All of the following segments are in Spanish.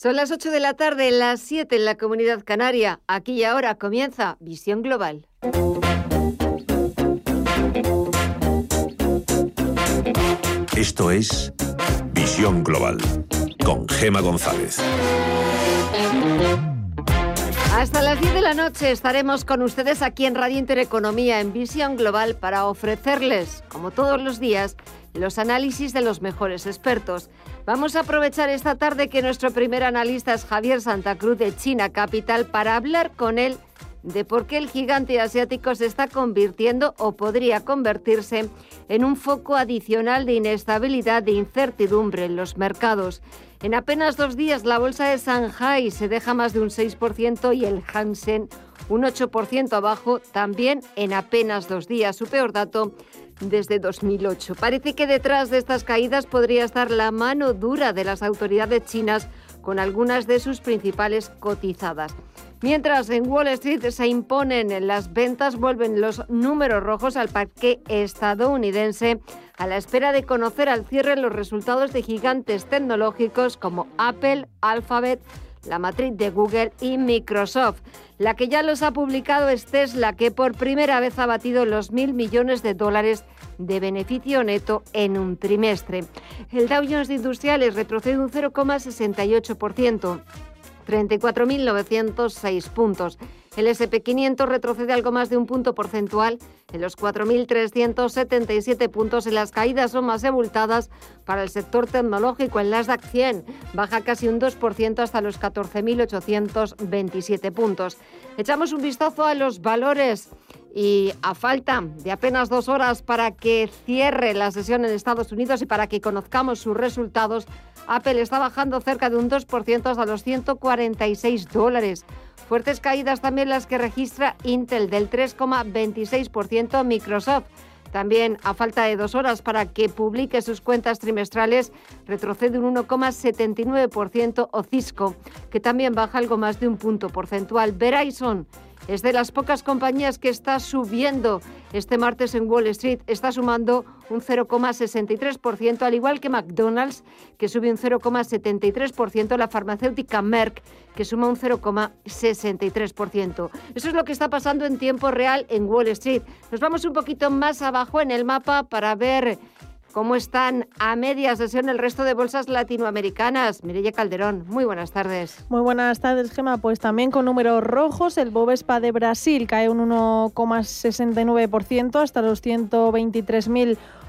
Son las 8 de la tarde, las 7 en la comunidad canaria. Aquí y ahora comienza Visión Global. Esto es Visión Global con Gema González. Hasta las 10 de la noche estaremos con ustedes aquí en Radio Intereconomía en Visión Global para ofrecerles, como todos los días, los análisis de los mejores expertos. Vamos a aprovechar esta tarde que nuestro primer analista es Javier Santa Cruz de China Capital para hablar con él de por qué el gigante asiático se está convirtiendo o podría convertirse en un foco adicional de inestabilidad, de incertidumbre en los mercados. En apenas dos días la bolsa de Shanghai se deja más de un 6% y el Hansen un 8% abajo también en apenas dos días. Su peor dato desde 2008. Parece que detrás de estas caídas podría estar la mano dura de las autoridades chinas con algunas de sus principales cotizadas. Mientras en Wall Street se imponen las ventas, vuelven los números rojos al parque estadounidense a la espera de conocer al cierre los resultados de gigantes tecnológicos como Apple, Alphabet, la matriz de Google y Microsoft. La que ya los ha publicado es Tesla, que por primera vez ha batido los mil millones de dólares de beneficio neto en un trimestre. El Dow Jones de Industriales retrocede un 0,68%. 34.906 puntos. El SP500 retrocede algo más de un punto porcentual en los 4.377 puntos. En las caídas son más abultadas para el sector tecnológico. En Nasdaq 100 baja casi un 2% hasta los 14.827 puntos. Echamos un vistazo a los valores y a falta de apenas dos horas para que cierre la sesión en Estados Unidos y para que conozcamos sus resultados, Apple está bajando cerca de un 2% hasta los 146 dólares. Fuertes caídas también las que registra Intel del 3,26%, Microsoft. También, a falta de dos horas para que publique sus cuentas trimestrales, retrocede un 1,79% o Cisco, que también baja algo más de un punto porcentual. Verizon es de las pocas compañías que está subiendo este martes en Wall Street. Está sumando un 0,63%, al igual que McDonald's, que sube un 0,73%, la farmacéutica Merck, que suma un 0,63%. Eso es lo que está pasando en tiempo real en Wall Street. Nos vamos un poquito más abajo en el mapa para ver ¿Cómo están a media sesión el resto de bolsas latinoamericanas? Mireya Calderón, muy buenas tardes. Muy buenas tardes, Gema. Pues también con números rojos, el Bovespa de Brasil cae un 1,69% hasta los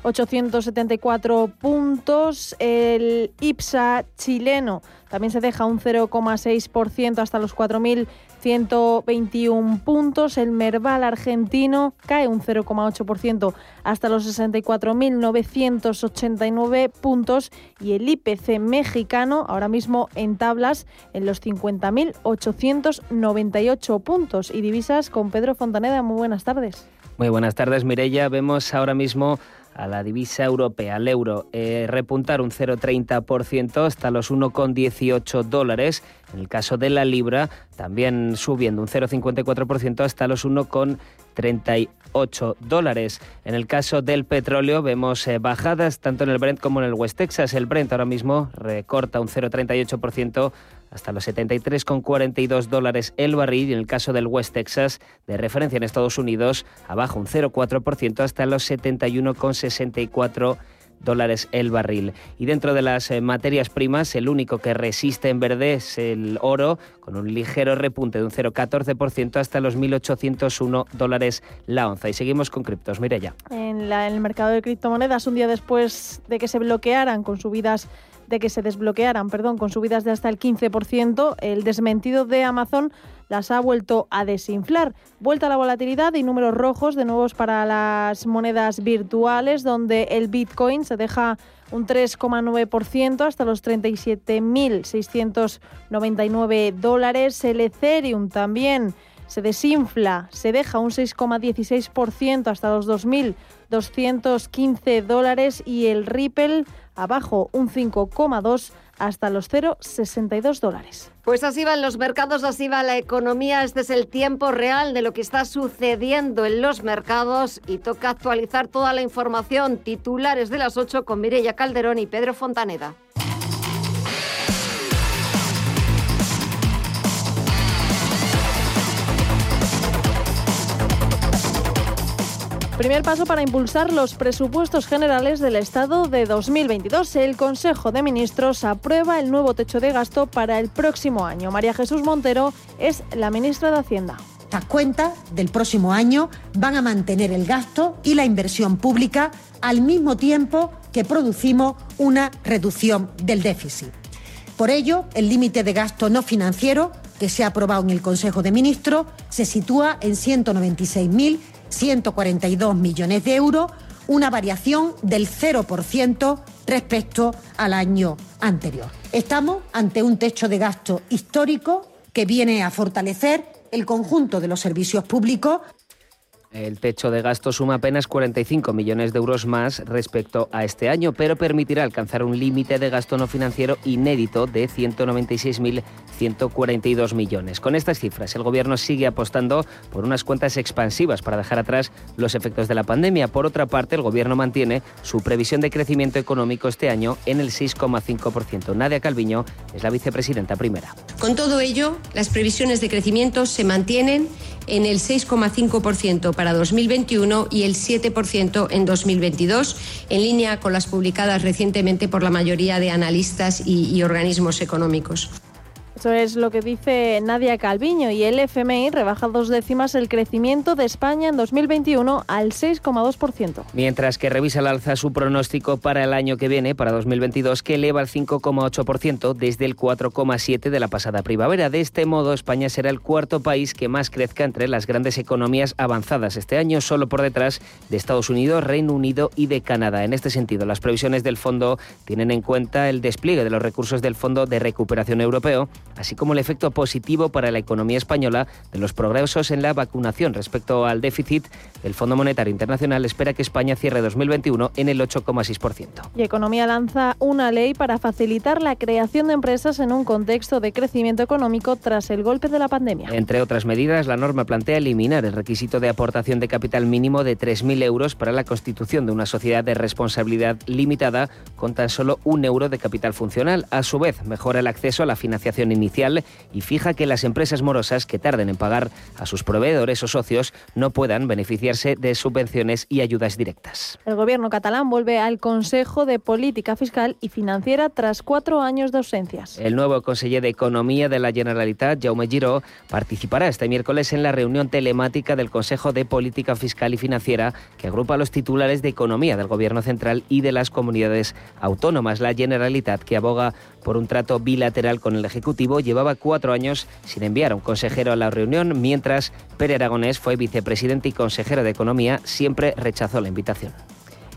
123.874 puntos. El IPSA chileno también se deja un 0,6% hasta los 4.000 121 puntos. El Merval argentino cae un 0,8% hasta los 64.989 puntos y el IPC mexicano ahora mismo en tablas en los 50.898 puntos. Y divisas con Pedro Fontaneda. Muy buenas tardes. Muy buenas tardes, Mirella. Vemos ahora mismo a la divisa europea, al euro, eh, repuntar un 0,30% hasta los 1,18 dólares. En el caso de la libra, también subiendo un 0,54% hasta los 1,38 dólares. En el caso del petróleo, vemos eh, bajadas tanto en el Brent como en el West Texas. El Brent ahora mismo recorta un 0,38% hasta los 73,42 dólares el barril y en el caso del West Texas, de referencia en Estados Unidos, abajo un 0,4% hasta los 71,64 dólares el barril. Y dentro de las eh, materias primas, el único que resiste en verde es el oro, con un ligero repunte de un 0,14% hasta los 1.801 dólares la onza. Y seguimos con criptos. ya En, en el mercado de criptomonedas, un día después de que se bloquearan con subidas de que se desbloquearan, perdón, con subidas de hasta el 15%, el desmentido de Amazon las ha vuelto a desinflar. Vuelta a la volatilidad y números rojos de nuevos para las monedas virtuales, donde el Bitcoin se deja un 3,9% hasta los 37.699 dólares. El Ethereum también se desinfla, se deja un 6,16% hasta los 2.215 dólares y el Ripple abajo un 5,2 hasta los 0,62 dólares. Pues así van los mercados, así va la economía. Este es el tiempo real de lo que está sucediendo en los mercados y toca actualizar toda la información. Titulares de las 8 con Mireia Calderón y Pedro Fontaneda. Primer paso para impulsar los presupuestos generales del Estado de 2022. El Consejo de Ministros aprueba el nuevo techo de gasto para el próximo año. María Jesús Montero es la ministra de Hacienda. Estas cuentas del próximo año van a mantener el gasto y la inversión pública al mismo tiempo que producimos una reducción del déficit. Por ello, el límite de gasto no financiero que se ha aprobado en el Consejo de Ministros se sitúa en 196.000 142 millones de euros, una variación del 0% respecto al año anterior. Estamos ante un techo de gasto histórico que viene a fortalecer el conjunto de los servicios públicos el techo de gasto suma apenas 45 millones de euros más respecto a este año, pero permitirá alcanzar un límite de gasto no financiero inédito de 196.142 millones. Con estas cifras, el Gobierno sigue apostando por unas cuentas expansivas para dejar atrás los efectos de la pandemia. Por otra parte, el Gobierno mantiene su previsión de crecimiento económico este año en el 6,5%. Nadia Calviño es la vicepresidenta primera. Con todo ello, las previsiones de crecimiento se mantienen en el 6,5% para 2021 y el 7% en 2022, en línea con las publicadas recientemente por la mayoría de analistas y, y organismos económicos. Eso es lo que dice Nadia Calviño y el FMI rebaja dos décimas el crecimiento de España en 2021 al 6,2%. Mientras que revisa al alza su pronóstico para el año que viene, para 2022, que eleva al 5,8% desde el 4,7% de la pasada primavera. De este modo, España será el cuarto país que más crezca entre las grandes economías avanzadas este año, solo por detrás de Estados Unidos, Reino Unido y de Canadá. En este sentido, las previsiones del fondo tienen en cuenta el despliegue de los recursos del Fondo de Recuperación Europeo así como el efecto positivo para la economía española de los progresos en la vacunación respecto al déficit. El Fondo Monetario Internacional espera que España cierre 2021 en el 8,6%. Y Economía lanza una ley para facilitar la creación de empresas en un contexto de crecimiento económico tras el golpe de la pandemia. Entre otras medidas, la norma plantea eliminar el requisito de aportación de capital mínimo de 3.000 euros para la constitución de una sociedad de responsabilidad limitada con tan solo un euro de capital funcional. A su vez, mejora el acceso a la financiación inicial y fija que las empresas morosas que tarden en pagar a sus proveedores o socios no puedan beneficiarse de subvenciones y ayudas directas. El gobierno catalán vuelve al Consejo de Política Fiscal y Financiera tras cuatro años de ausencias. El nuevo conseller de Economía de la Generalitat, Jaume Giró, participará este miércoles en la reunión telemática del Consejo de Política Fiscal y Financiera que agrupa a los titulares de Economía del Gobierno Central y de las comunidades autónomas. La Generalitat, que aboga por un trato bilateral con el Ejecutivo, llevaba cuatro años sin enviar a un consejero a la reunión, mientras Pere Aragonés fue vicepresidente y consejero de Economía, siempre rechazó la invitación.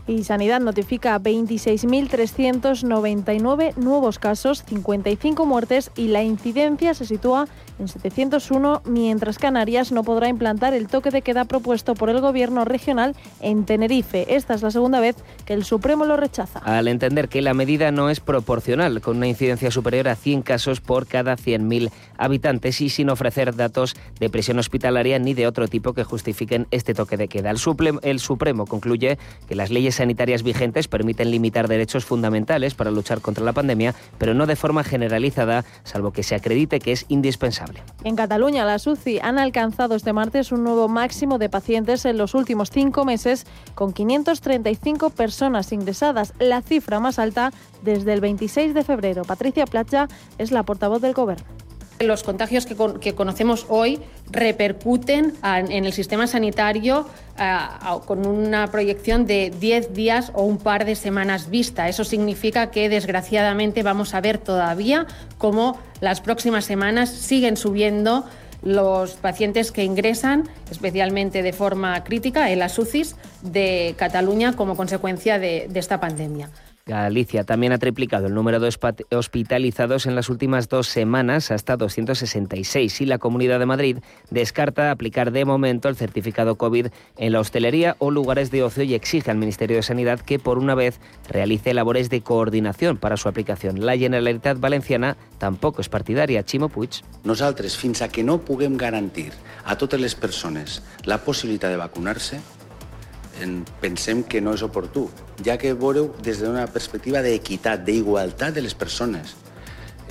Y Sanidad notifica 26.399 nuevos casos, 55 muertes y la incidencia se sitúa en 701, mientras Canarias no podrá implantar el toque de queda propuesto por el gobierno regional en Tenerife. Esta es la segunda vez que el Supremo lo rechaza. Al entender que la medida no es proporcional, con una incidencia superior a 100 casos por cada 100.000 habitantes y sin ofrecer datos de presión hospitalaria ni de otro tipo que justifiquen este toque de queda. El, el Supremo concluye que las leyes sanitarias vigentes permiten limitar derechos fundamentales para luchar contra la pandemia, pero no de forma generalizada, salvo que se acredite que es indispensable. En Cataluña, las UCI han alcanzado este martes un nuevo máximo de pacientes en los últimos cinco meses, con 535 personas ingresadas, la cifra más alta desde el 26 de febrero. Patricia Placha es la portavoz del Gobierno. Los contagios que, conocemos hoy repercuten en el sistema sanitario con una proyección de 10 días o un par de semanas vista. Eso significa que desgraciadamente vamos a ver todavía cómo las próximas semanas siguen subiendo los pacientes que ingresan, especialmente de forma crítica, en las UCIs de Cataluña como consecuencia de esta pandemia. Galicia también ha triplicado el número de hospitalizados en las últimas dos semanas hasta 266 y la Comunidad de Madrid descarta aplicar de momento el certificado COVID en la hostelería o lugares de ocio y exige al Ministerio de Sanidad que por una vez realice labores de coordinación para su aplicación. La Generalitat Valenciana tampoco es partidaria. Chimo Puig. Nosaltres, fins a que no puguem garantir a totes les persones la possibilitat de vacunarse, en, pensem que no és oportú, ja que veureu des d'una perspectiva d'equitat, d'igualtat de les persones.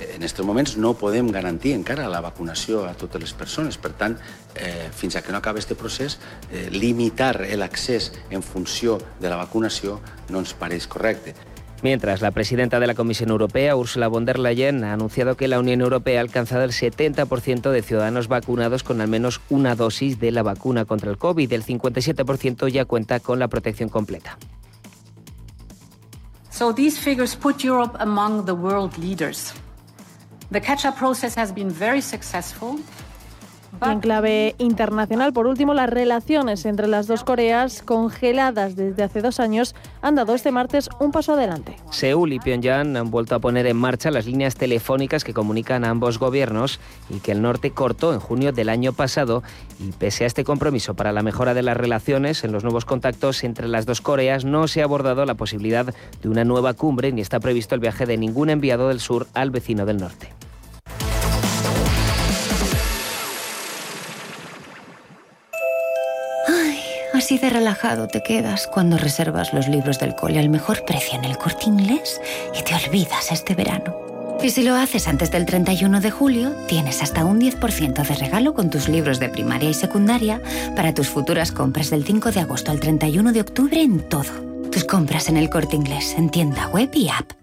en aquests moments no podem garantir encara la vacunació a totes les persones. Per tant, eh, fins a que no acabi aquest procés, eh, limitar l'accés en funció de la vacunació no ens pareix correcte. Mientras, la presidenta de la Comisión Europea, Ursula von der Leyen, ha anunciado que la Unión Europea ha alcanzado el 70% de ciudadanos vacunados con al menos una dosis de la vacuna contra el COVID. El 57% ya cuenta con la protección completa. So these figures put Europe among the world leaders. The catch-up process has been very successful. En clave internacional, por último, las relaciones entre las dos Coreas, congeladas desde hace dos años, han dado este martes un paso adelante. Seúl y Pyongyang han vuelto a poner en marcha las líneas telefónicas que comunican a ambos gobiernos y que el norte cortó en junio del año pasado. Y pese a este compromiso para la mejora de las relaciones en los nuevos contactos entre las dos Coreas, no se ha abordado la posibilidad de una nueva cumbre ni está previsto el viaje de ningún enviado del sur al vecino del norte. Así de relajado te quedas cuando reservas los libros del cole al mejor precio en el corte inglés y te olvidas este verano. Y si lo haces antes del 31 de julio, tienes hasta un 10% de regalo con tus libros de primaria y secundaria para tus futuras compras del 5 de agosto al 31 de octubre en todo. Tus compras en el corte inglés, en tienda web y app.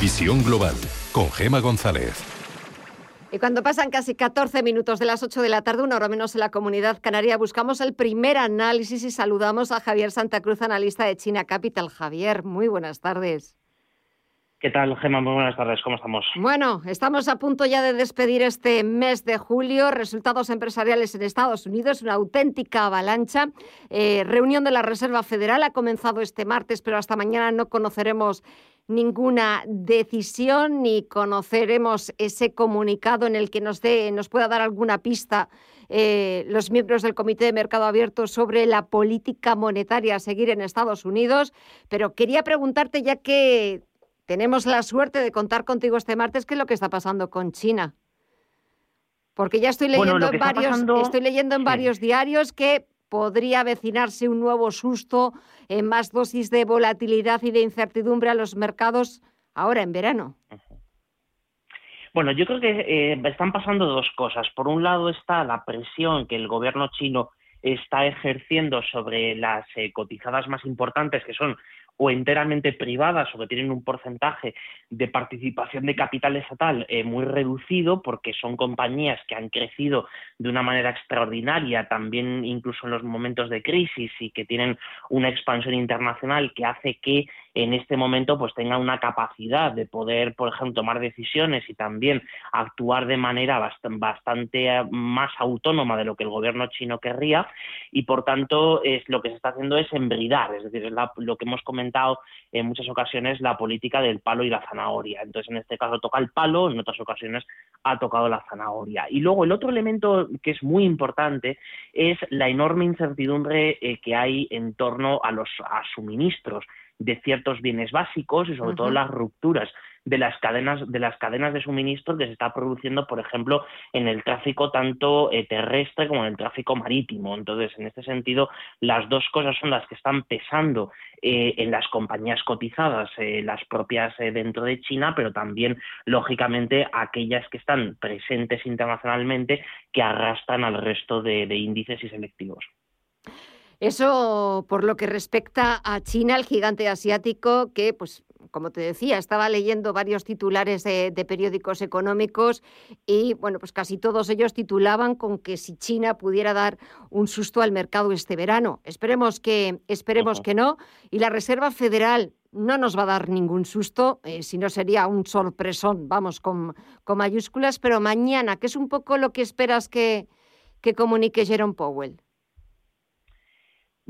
Visión Global con Gema González. Y cuando pasan casi 14 minutos de las 8 de la tarde, una hora menos en la comunidad canaria, buscamos el primer análisis y saludamos a Javier Santa Cruz, analista de China Capital. Javier, muy buenas tardes. ¿Qué tal, Gema? Muy buenas tardes. ¿Cómo estamos? Bueno, estamos a punto ya de despedir este mes de julio. Resultados empresariales en Estados Unidos, una auténtica avalancha. Eh, reunión de la Reserva Federal ha comenzado este martes, pero hasta mañana no conoceremos ninguna decisión ni conoceremos ese comunicado en el que nos, dé, nos pueda dar alguna pista eh, los miembros del Comité de Mercado Abierto sobre la política monetaria a seguir en Estados Unidos. Pero quería preguntarte, ya que tenemos la suerte de contar contigo este martes, ¿qué es lo que está pasando con China? Porque ya estoy leyendo en varios, estoy leyendo en varios diarios que podría avecinarse un nuevo susto en más dosis de volatilidad y de incertidumbre a los mercados ahora en verano. Bueno, yo creo que eh, están pasando dos cosas. Por un lado está la presión que el gobierno chino está ejerciendo sobre las eh, cotizadas más importantes, que son o enteramente privadas o que tienen un porcentaje de participación de capital estatal eh, muy reducido porque son compañías que han crecido de una manera extraordinaria también incluso en los momentos de crisis y que tienen una expansión internacional que hace que en este momento pues tenga una capacidad de poder, por ejemplo, tomar decisiones y también actuar de manera bastante eh, más autónoma de lo que el gobierno chino querría y por tanto es lo que se está haciendo es embridar, es decir, es lo que hemos comentado en muchas ocasiones la política del palo y la zanahoria. Entonces, en este caso toca el palo, en otras ocasiones ha tocado la zanahoria. Y luego el otro elemento que es muy importante es la enorme incertidumbre eh, que hay en torno a los suministros de ciertos bienes básicos y sobre todo las rupturas de las cadenas de las cadenas de suministro que se está produciendo, por ejemplo, en el tráfico tanto eh, terrestre como en el tráfico marítimo. Entonces, en este sentido, las dos cosas son las que están pesando eh, en las compañías cotizadas, eh, las propias dentro de China, pero también, lógicamente, aquellas que están presentes internacionalmente que arrastran al resto de índices y selectivos. Eso por lo que respecta a China, el gigante asiático, que, pues, como te decía, estaba leyendo varios titulares de, periódicos económicos y, bueno, pues casi todos ellos titulaban con que si China pudiera dar un susto al mercado este verano. Esperemos que, esperemos que no. Y la Reserva Federal no nos va a dar ningún susto, eh, si no sería un sorpresón, vamos, con, con mayúsculas, pero mañana, ¿qué es un poco lo que esperas que, que comunique Jerome Powell?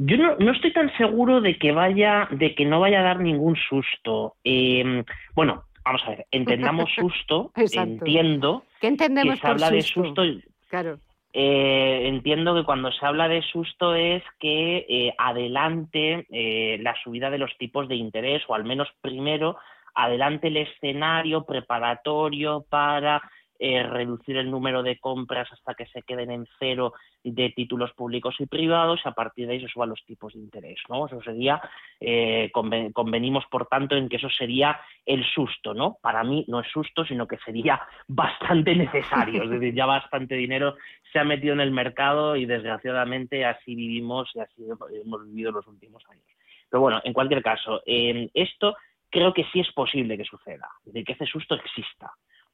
Yo no, estoy tan seguro de que vaya, de que no vaya a dar ningún susto. Em, bueno, vamos a ver, entendamos susto, entiendo ¿Qué entendemos que se habla de susto. Claro. Eh, entiendo que cuando se habla de susto es que eh, adelante eh, la subida de los tipos de interés, o al menos primero adelante el escenario preparatorio para eh, reducir el número de compras hasta que se queden en cero de títulos públicos y privados y a partir de ahí se suban los tipos de interés. ¿no? Eso sería, eh, convenimos por tanto en que eso sería el susto. ¿no? Para mí no es susto, sino que sería bastante necesario. Es decir, ya bastante dinero se ha metido en el mercado y desgraciadamente así vivimos y así hemos vivido los últimos años. Pero bueno, en cualquier caso, esto creo que sí es posible que suceda, de que ese susto exista.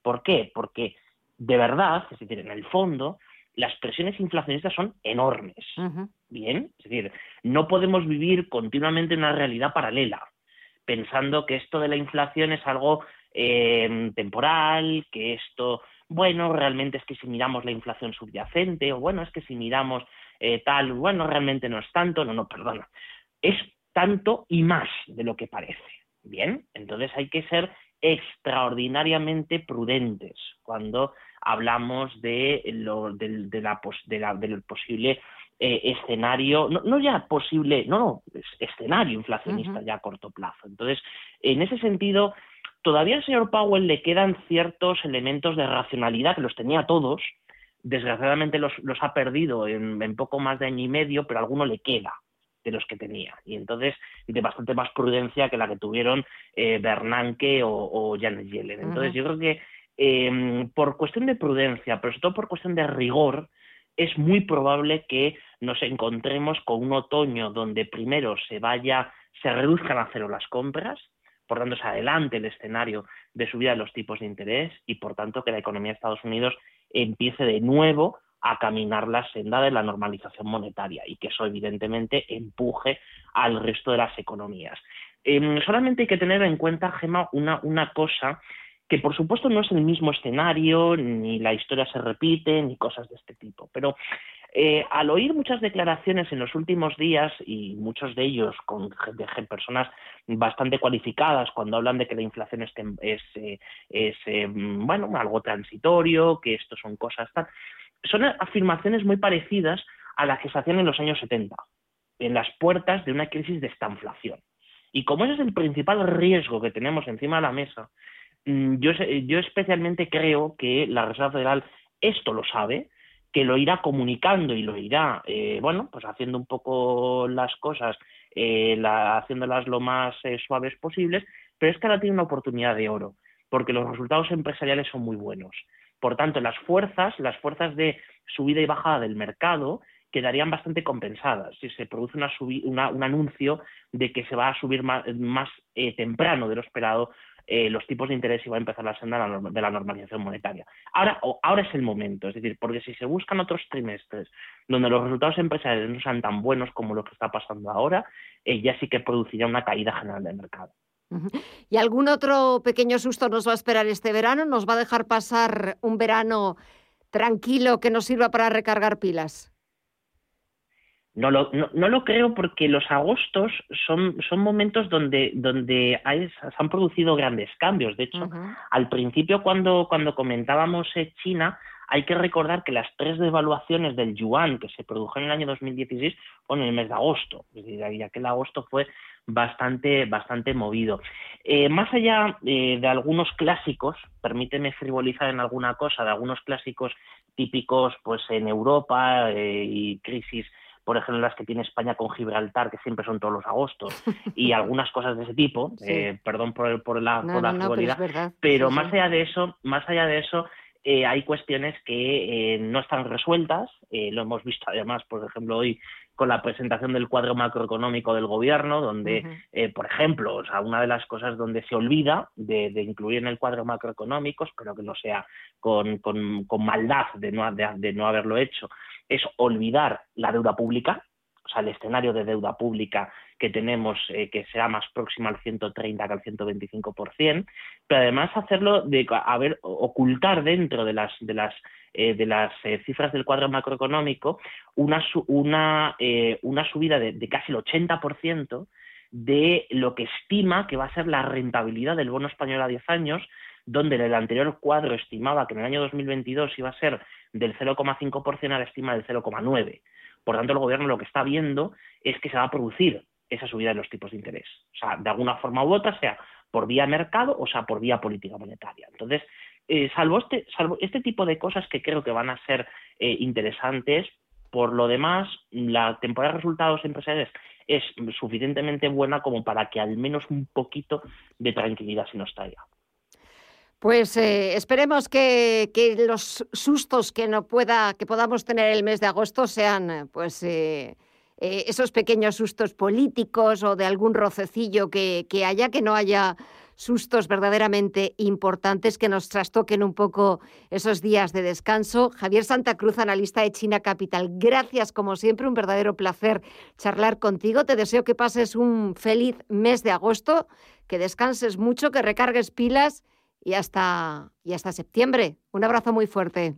¿Por qué? Porque de verdad, es decir, en el fondo, las presiones inflacionistas son enormes. Bien, es decir, no podemos vivir continuamente en una realidad paralela, pensando que esto de la inflación es algo eh, temporal, que esto, bueno, realmente es que si miramos la inflación subyacente, o bueno, es que si miramos eh, tal, bueno, realmente no es tanto, no, no, perdona, es tanto y más de lo que parece. Bien, entonces hay que ser extraordinariamente prudentes cuando hablamos de lo, de, la, del posible eh, escenario, no, ya posible, no, no, escenario inflacionista ya a corto plazo. Entonces, en ese sentido, todavía al señor Powell le quedan ciertos elementos de racionalidad que los tenía todos, desgraciadamente los, los ha perdido en, en, poco más de año y medio, pero alguno le queda de los que tenía. Y entonces, de bastante más prudencia que la que tuvieron eh, Bernanke o, Janet Yellen. Entonces, yo creo que em, por cuestión de prudencia, pero sobre todo por cuestión de rigor, es muy probable que nos encontremos con un otoño donde primero se vaya, se reduzcan a cero las compras, por tanto se adelante el escenario de subida de los tipos de interés y por tanto que la economía de Estados Unidos empiece de nuevo a caminar la senda de la normalización monetaria y que eso evidentemente empuje al resto de las economías. Em, solamente hay que tener en cuenta, Gema, una, una cosa que por supuesto no es el mismo escenario, ni la historia se repite, ni cosas de este tipo, pero eh, al oír muchas declaraciones en los últimos días y muchos de ellos con personas bastante cualificadas cuando hablan de que la inflación es, es, eh, eh, bueno algo transitorio, que esto son cosas tal, son afirmaciones muy parecidas a las que se hacían en los años 70, en las puertas de una crisis de estanflación. Y como ese es el principal riesgo que tenemos encima de la mesa, mm, yo, yo especialmente creo que la Reserva Federal esto lo sabe, que lo irá comunicando y lo irá, eh, bueno, pues haciendo un poco las cosas, eh, haciéndolas lo más eh, suaves posibles, pero es que ahora tiene una oportunidad de oro, porque los resultados empresariales son muy buenos. Por tanto, las fuerzas, las fuerzas de subida y bajada del mercado, quedarían bastante compensadas si se produce una un anuncio de que se va a subir más, eh, temprano de lo esperado eh, los tipos de interés y va a empezar la senda de la normalización monetaria. Ahora, ahora es el momento, es decir, porque si se buscan otros trimestres donde los resultados empresariales no sean tan buenos como lo que está pasando ahora, eh, ya sí que produciría una caída general del mercado. ¿Y algún otro pequeño susto nos va a esperar este verano? ¿Nos va a dejar pasar un verano tranquilo que nos sirva para recargar pilas? No lo, no, lo creo porque los agostos son, son momentos donde, donde hay, se han producido grandes cambios. De hecho, al principio cuando, cuando comentábamos China, hay que recordar que las tres devaluaciones del yuan que se produjeron en el año 2016 fueron en el mes de agosto. Es decir, ya que el agosto fue bastante, bastante movido. Eh, más allá eh, de algunos clásicos, permíteme frivolizar en alguna cosa, de algunos clásicos típicos pues en Europa eh, y crisis por ejemplo, las que tiene España con Gibraltar, que siempre son todos los agostos, y algunas cosas de ese tipo, eh, perdón por, por la, por la pero, pero más allá de eso, más allá de eso, eh, hay cuestiones que eh, no están resueltas, lo hemos visto además, por ejemplo, hoy con la presentación del cuadro macroeconómico del gobierno, donde, por ejemplo, o sea, una de las cosas donde se olvida de, incluir en el cuadro macroeconómico, espero que no sea con, con, maldad de no, de no haberlo hecho, es olvidar la deuda pública, o sea, el escenario de deuda pública que tenemos, eh, que sea más próximo al 130 que al 125%, pero además hacerlo de haber, ocultar dentro de las, de las, eh, de las eh, cifras del cuadro macroeconómico una, una, una subida de, de casi el 80% de lo que estima que va a ser la rentabilidad del bono español a 10 años, donde en el anterior cuadro estimaba que en el año 2022 iba a ser del 0,5% a la estima del 0,9%. Por tanto, el gobierno lo que está viendo es que se va a producir esa subida de los tipos de interés. O sea, de alguna forma u otra, sea por vía mercado o sea por vía política monetaria. Entonces, eh, salvo, este, salvo este tipo de cosas que creo que van a ser eh, interesantes, por lo demás, la temporada de resultados empresariales es suficientemente buena como para que al menos un poquito de tranquilidad se nos traiga. Pues eh, esperemos que, los sustos que no pueda, que podamos tener el mes de agosto sean, pues, eh, eh, esos pequeños sustos políticos o de algún rocecillo que, que, haya, que no haya sustos verdaderamente importantes que nos trastoquen un poco esos días de descanso. Javier Santa Cruz, analista de China Capital, gracias como siempre, un verdadero placer charlar contigo. Te deseo que pases un feliz mes de agosto, que descanses mucho, que recargues pilas y hasta, y hasta septiembre. Un abrazo muy fuerte.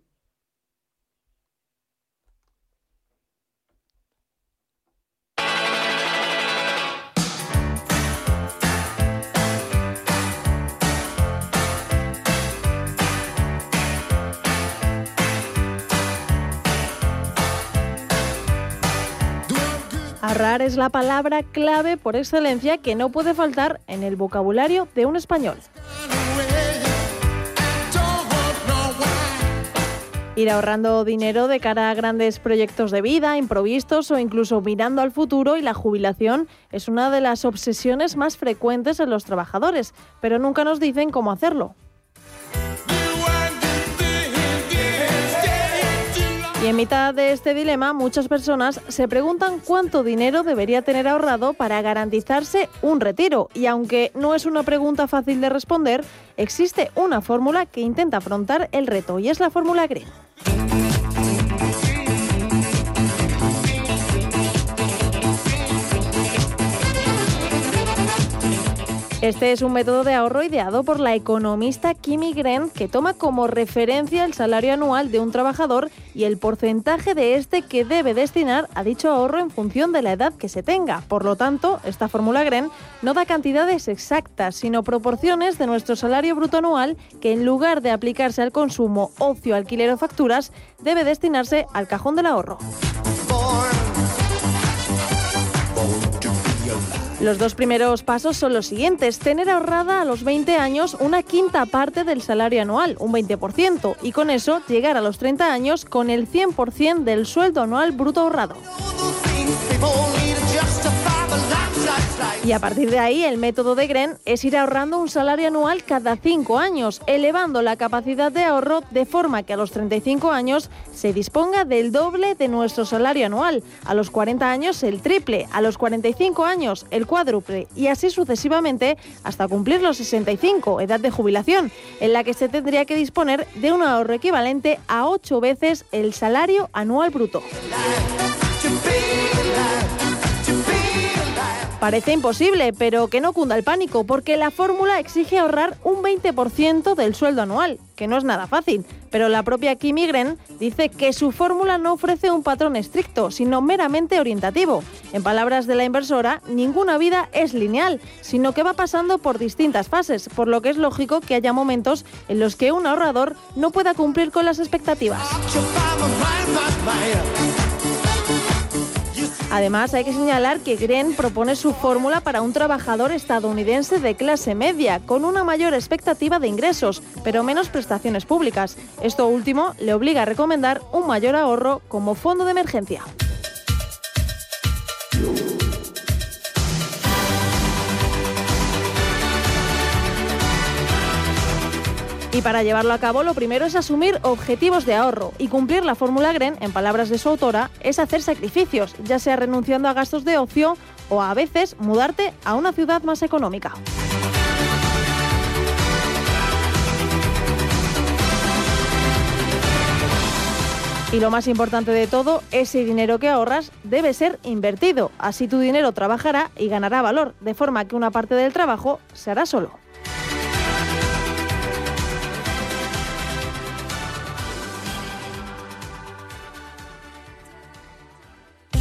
Ahorrar es la palabra clave por excelencia que no puede faltar en el vocabulario de un español. Ir ahorrando dinero de cara a grandes proyectos de vida, improvistos o incluso mirando al futuro y la jubilación es una de las obsesiones más frecuentes en los trabajadores, pero nunca nos dicen cómo hacerlo. Y en mitad de este dilema, muchas personas se preguntan cuánto dinero debería tener ahorrado para garantizarse un retiro. Y aunque no es una pregunta fácil de responder, existe una fórmula que intenta afrontar el reto y es la fórmula Green. Este es un método de ahorro ideado por la economista Kimi Gren que toma como referencia el salario anual de un trabajador y el porcentaje de este que debe destinar a dicho ahorro en función de la edad que se tenga. Por lo tanto, esta fórmula Gren no da cantidades exactas, sino proporciones de nuestro salario bruto anual que en lugar de aplicarse al consumo, ocio, alquiler o facturas, debe destinarse al cajón del ahorro. Los dos primeros pasos son los siguientes. Tener ahorrada a los 20 años una quinta parte del salario anual, un 20%, y con eso llegar a los 30 años con el 100% del sueldo anual bruto ahorrado. Y a partir de ahí, el método de Gren es ir ahorrando un salario anual cada cinco años, elevando la capacidad de ahorro de forma que a los 35 años se disponga del doble de nuestro salario anual, a los 40 años el triple, a los 45 años el cuádruple. Y así sucesivamente hasta cumplir los 65, edad de jubilación, en la que se tendría que disponer de un ahorro equivalente a ocho veces el salario anual bruto. Parece imposible, pero que no cunda el pánico, porque la fórmula exige ahorrar un 20% del sueldo anual, que no es nada fácil. Pero la propia Kimi Gren dice que su fórmula no ofrece un patrón estricto, sino meramente orientativo. En palabras de la inversora, ninguna vida es lineal, sino que va pasando por distintas fases, por lo que es lógico que haya momentos en los que un ahorrador no pueda cumplir con las expectativas. Además, hay que señalar que Gren propone su fórmula para un trabajador estadounidense de clase media, con una mayor expectativa de ingresos, pero menos prestaciones públicas. Esto último le obliga a recomendar un mayor ahorro como fondo de emergencia. Y para llevarlo a cabo, lo primero es asumir objetivos de ahorro y cumplir la fórmula Gren, en palabras de su autora, es hacer sacrificios, ya sea renunciando a gastos de ocio o a veces mudarte a una ciudad más económica. Y lo más importante de todo, ese dinero que ahorras debe ser invertido. Así tu dinero trabajará y ganará valor, de forma que una parte del trabajo se hará solo.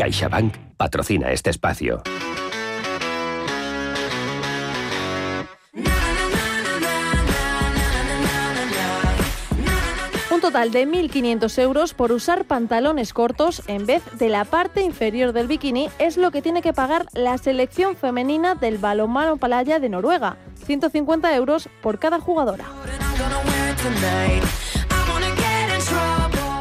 CaixaBank patrocina este espacio. Un total de 1.500 euros por usar pantalones cortos en vez de la parte inferior del bikini es lo que tiene que pagar la selección femenina del balonmano Palaya de Noruega. 150 euros por cada jugadora.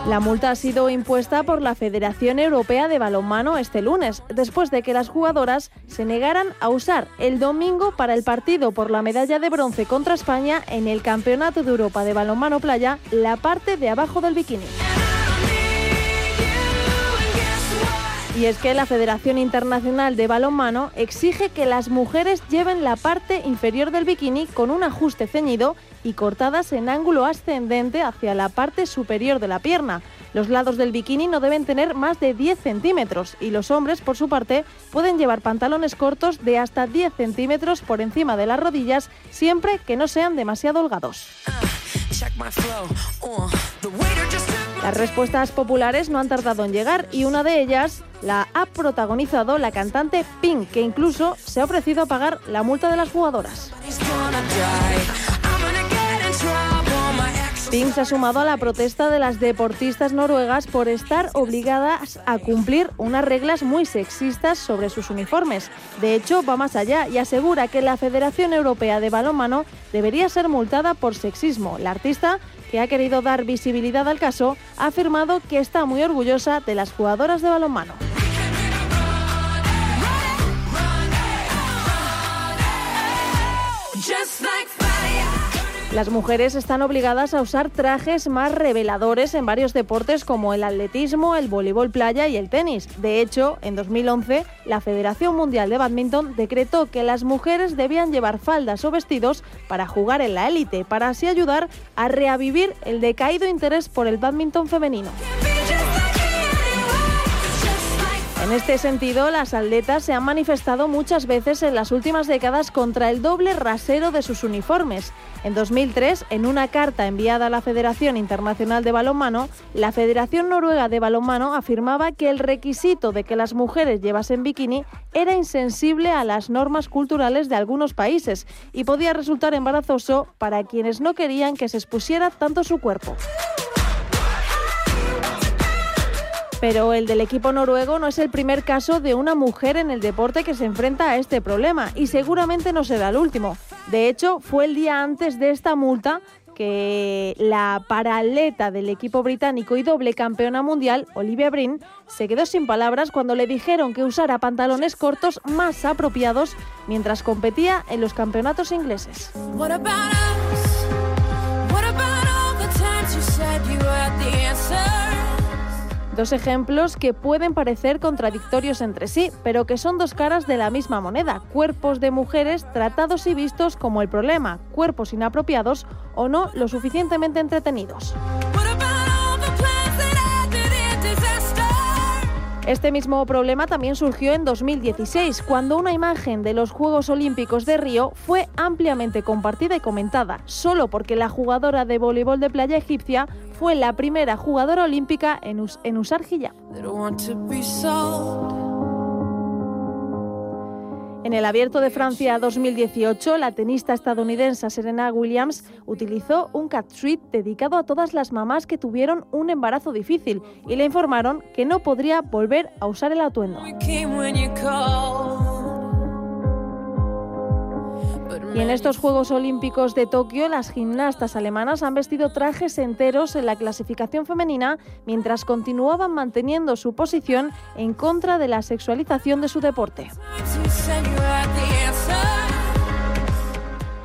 La multa ha sido impuesta por la Federación Europea de Balonmano este lunes, después de que las jugadoras se negaran a usar el domingo para el partido por la medalla de bronce contra España en el Campeonato de Europa de Balonmano Playa la parte de abajo del bikini. Y es que la Federación Internacional de Balonmano exige que las mujeres lleven la parte inferior del bikini con un ajuste ceñido y cortadas en ángulo ascendente hacia la parte superior de la pierna. Los lados del bikini no deben tener más de 10 centímetros y los hombres, por su parte, pueden llevar pantalones cortos de hasta 10 centímetros por encima de las rodillas, siempre que no sean demasiado holgados. Las respuestas populares no han tardado en llegar y una de ellas la ha protagonizado la cantante Pink, que incluso se ha ofrecido a pagar la multa de las jugadoras. Pink se ha sumado a la protesta de las deportistas noruegas por estar obligadas a cumplir unas reglas muy sexistas sobre sus uniformes. De hecho, va más allá y asegura que la Federación Europea de Balonmano debería ser multada por sexismo. La artista que ha querido dar visibilidad al caso, ha afirmado que está muy orgullosa de las jugadoras de balonmano. Las mujeres están obligadas a usar trajes más reveladores en varios deportes como el atletismo, el voleibol playa y el tenis. De hecho, en 2011, la Federación Mundial de Badminton decretó que las mujeres debían llevar faldas o vestidos para jugar en la élite, para así ayudar a reavivir el decaído interés por el badminton femenino. En este sentido, las atletas se han manifestado muchas veces en las últimas décadas contra el doble rasero de sus uniformes. En 2003, en una carta enviada a la Federación Internacional de Balonmano, la Federación Noruega de Balonmano afirmaba que el requisito de que las mujeres llevasen bikini era insensible a las normas culturales de algunos países y podía resultar embarazoso para quienes no querían que se expusiera tanto su cuerpo. Pero el del equipo noruego no es el primer caso de una mujer en el deporte que se enfrenta a este problema y seguramente no será el último. De hecho, fue el día antes de esta multa que la paraleta del equipo británico y doble campeona mundial, Olivia Brin, se quedó sin palabras cuando le dijeron que usara pantalones cortos más apropiados mientras competía en los campeonatos ingleses. Dos ejemplos que pueden parecer contradictorios entre sí, pero que son dos caras de la misma moneda. Cuerpos de mujeres tratados y vistos como el problema, cuerpos inapropiados o no lo suficientemente entretenidos. Este mismo problema también surgió en 2016, cuando una imagen de los Juegos Olímpicos de Río fue ampliamente compartida y comentada, solo porque la jugadora de voleibol de playa egipcia fue la primera jugadora olímpica en, usar hijab. En el Abierto de Francia 2018, la tenista estadounidense Serena Williams utilizó un cat suite dedicado a todas las mamás que tuvieron un embarazo difícil y le informaron que no podría volver a usar el atuendo. Y en estos Juegos Olímpicos de Tokio, las gimnastas alemanas han vestido trajes enteros en la clasificación femenina mientras continuaban manteniendo su posición en contra de la sexualización de su deporte.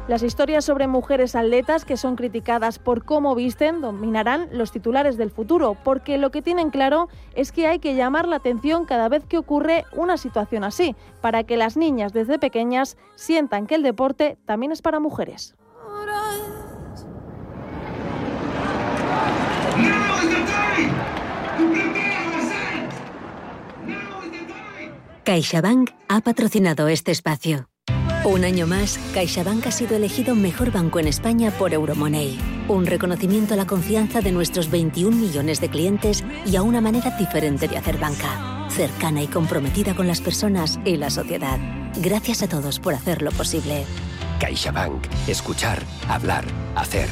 Las historias sobre mujeres atletas que son criticadas por cómo visten dominarán los titulares del futuro, porque lo que tienen claro es que hay que llamar la atención cada vez que ocurre una situación así, para que las niñas desde pequeñas sientan que el deporte también es para mujeres. CaixaBank ha patrocinado este espacio. Un año más, CaixaBank ha sido elegido mejor banco en España por Euromoney. Un reconocimiento a la confianza de nuestros 21 millones de clientes y a una manera diferente de hacer banca. Cercana y comprometida con las personas y la sociedad. Gracias a todos por hacerlo posible. CaixaBank. Escuchar, hablar, hacer.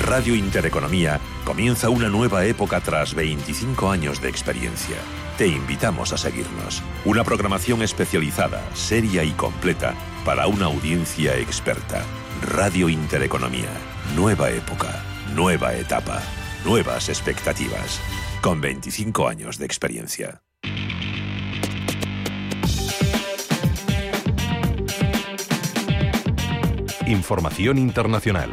Radio Intereconomía comienza una nueva época tras 25 años de experiencia te invitamos a seguirnos. Una programación especializada, seria y completa para una audiencia experta. Radio Intereconomía. Nueva época, nueva etapa, nuevas expectativas. Con 25 años de experiencia. Información internacional.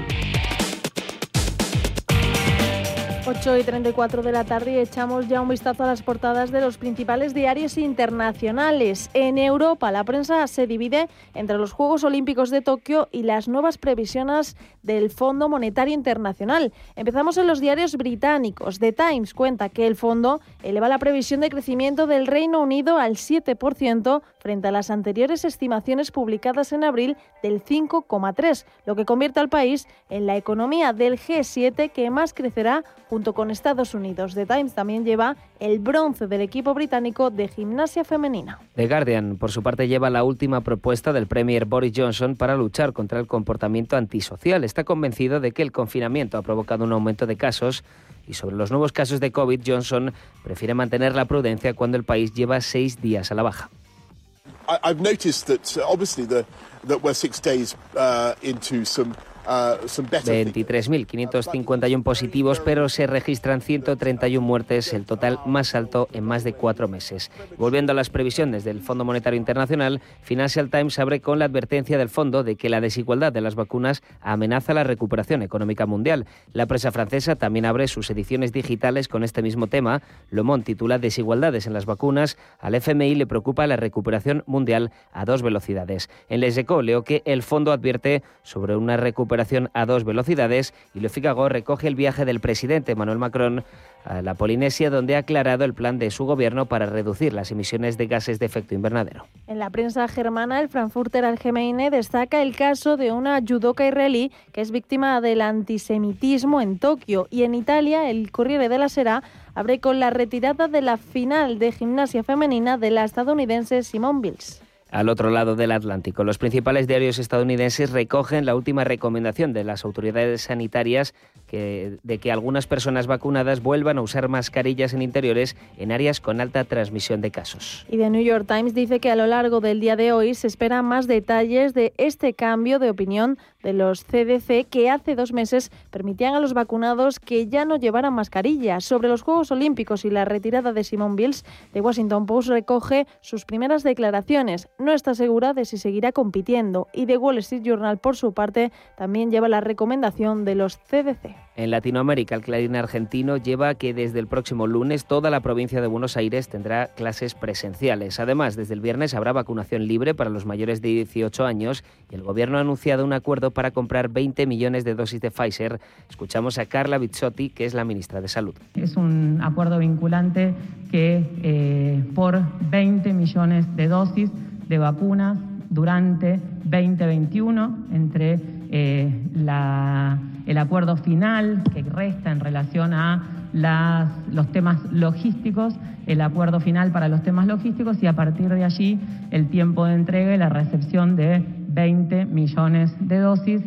8 y 34 de la tarde y echamos ya un vistazo a las portadas de los principales diarios internacionales. En Europa, la prensa se divide entre los Juegos Olímpicos de Tokio y las nuevas previsiones del Fondo Monetario Internacional. Empezamos en los diarios británicos. The Times cuenta que el fondo eleva la previsión de crecimiento del Reino Unido al 7% frente a las anteriores estimaciones publicadas en abril del 5,3, lo que convierte al país en la economía del G7 que más crecerá junto con Estados Unidos. The Times también lleva el bronce del equipo británico de gimnasia femenina. The Guardian, por su parte, lleva la última propuesta del Premier Boris Johnson para luchar contra el comportamiento antisocial. Está convencido de que el confinamiento ha provocado un aumento de casos y sobre los nuevos casos de COVID, Johnson prefiere mantener la prudencia cuando el país lleva seis días a la baja. I've noticed that uh, obviously the that we're six days uh, into some 23.551 uh, positivos, pero se registran 131 muertes, el total más alto en más de cuatro meses. Volviendo a las previsiones del Fondo Monetario Internacional, Financial Times abre con la advertencia del fondo de que la desigualdad de las vacunas amenaza la recuperación económica mundial. La prensa francesa también abre sus ediciones digitales con este mismo tema. Le Monde titula Desigualdades en las vacunas. Al FMI le preocupa la recuperación mundial a dos velocidades. En Les Echos leo que el fondo advierte sobre una recuperación a dos velocidades y Le Figaro recoge el viaje del presidente Emmanuel Macron a la Polinesia, donde ha aclarado el plan de su gobierno para reducir las emisiones de gases de efecto invernadero. En la prensa germana, el Frankfurter Allgemeine destaca el caso de una judoka israelí que es víctima del antisemitismo en Tokio y en Italia, el Corriere della Sera abre con la retirada de la final de gimnasia femenina de la estadounidense Simone Biles al otro lado del Atlántico. Los principales diarios estadounidenses recogen la última recomendación de las autoridades sanitarias de que algunas personas vacunadas vuelvan a usar mascarillas en interiores en áreas con alta transmisión de casos. Y The New York Times dice que a lo largo del día de hoy se esperan más detalles de este cambio de opinión de los CDC que hace dos meses permitían a los vacunados que ya no llevaran mascarillas. Sobre los Juegos Olímpicos y la retirada de Simone Bills, The Washington Post recoge sus primeras declaraciones no está segura de si seguirá compitiendo y The Wall Street Journal, por su parte, también lleva la recomendación de los CDC. En Latinoamérica, el Clarín argentino lleva que desde el próximo lunes toda la provincia de Buenos Aires tendrá clases presenciales. Además, desde el viernes habrá vacunación libre para los mayores de 18 años y el gobierno ha anunciado un acuerdo para comprar 20 millones de dosis de Pfizer. Escuchamos a Carla Bizzotti, que es la ministra de Salud. Es un acuerdo vinculante que eh, por 20 millones de dosis de vacunas durante 2021 entre eh, el acuerdo final que resta en relación a los temas logísticos, el acuerdo final para los temas logísticos y a partir de allí el tiempo de entrega y la recepción de 20 millones de dosis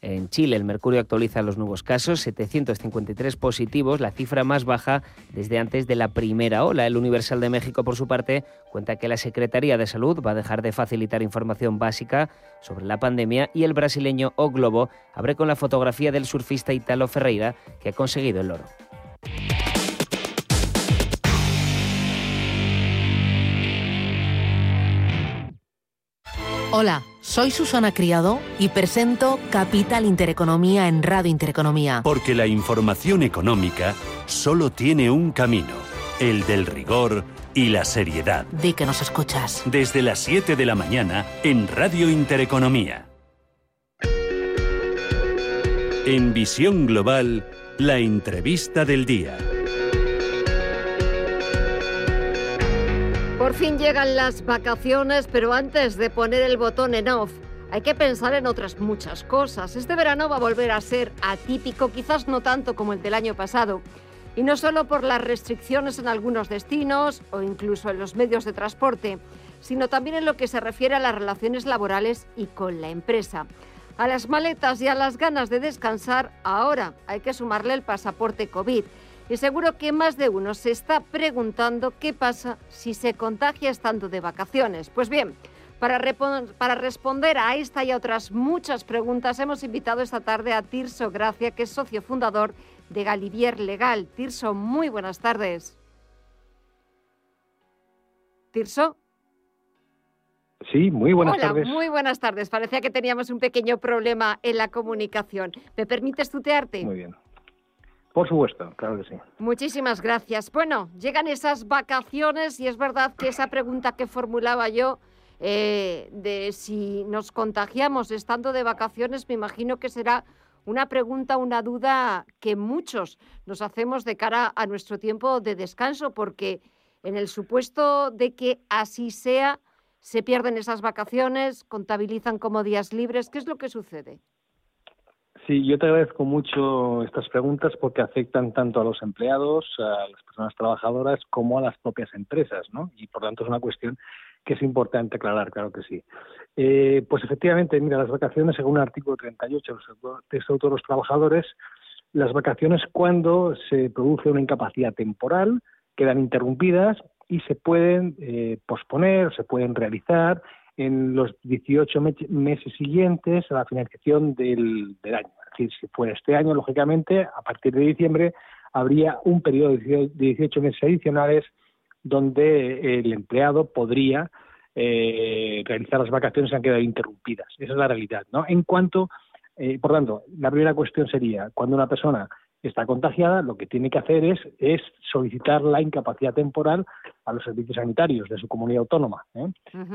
en Chile, el mercurio actualiza los nuevos casos, 753 positivos, la cifra más baja desde antes de la primera ola. El Universal de México, por su parte, cuenta que la Secretaría de Salud va a dejar de facilitar información básica sobre la pandemia y el brasileño O Globo abre con la fotografía del surfista Italo Ferreira, que ha conseguido el oro. Hola, soy Susana Criado y presento Capital Intereconomía en Radio Intereconomía. Porque la información económica solo tiene un camino, el del rigor y la seriedad. Di que nos escuchas. Desde las 7 de la mañana en Radio Intereconomía. En Visión Global, la entrevista del día. Por fin llegan las vacaciones, pero antes de poner el botón en off, hay que pensar en otras muchas cosas. Este verano va a volver a ser atípico, quizás no tanto como el del año pasado. Y no solo por las restricciones en algunos destinos o incluso en los medios de transporte, sino también en lo que se refiere a las relaciones laborales y con la empresa. A las maletas y a las ganas de descansar, ahora hay que sumarle el pasaporte COVID Y seguro que más de uno se está preguntando qué pasa si se contagia estando de vacaciones. Pues bien, para, para, responder a esta y a otras muchas preguntas, hemos invitado esta tarde a Tirso Gracia, que es socio fundador de Galivier Legal. Tirso, muy buenas tardes. Tirso. Sí, muy buenas Hola, tardes. Muy buenas tardes. Parecía que teníamos un pequeño problema en la comunicación. ¿Me permites tutearte? Muy bien. Por supuesto, claro que sí. Muchísimas gracias. Bueno, llegan esas vacaciones y es verdad que esa pregunta que formulaba yo eh, de si nos contagiamos estando de vacaciones, me imagino que será una pregunta, una duda que muchos nos hacemos de cara a nuestro tiempo de descanso, porque en el supuesto de que así sea, se pierden esas vacaciones, contabilizan como días libres. ¿Qué es lo que sucede? Sí, yo te agradezco mucho estas preguntas porque afectan tanto a los empleados, a las personas trabajadoras, como a las propias empresas, ¿no? Y por tanto es una cuestión que es importante aclarar, claro que sí. Eh, pues efectivamente, mira, las vacaciones, según el artículo 38 del Estatuto de los Trabajadores, las vacaciones cuando se produce una incapacidad temporal quedan interrumpidas y se pueden eh, posponer, se pueden realizar en los 18 meses siguientes a la finalización del, año. Es decir, si fuera este año, lógicamente, a partir de diciembre habría un periodo de 18 meses adicionales donde el empleado podría eh, realizar las vacaciones que han quedado interrumpidas. Esa es la realidad. ¿no? En cuanto, eh, por tanto, la primera cuestión sería, cuando una persona está contagiada, lo que tiene que hacer es, es solicitar la incapacidad temporal a los servicios sanitarios de su comunidad autónoma. ¿eh?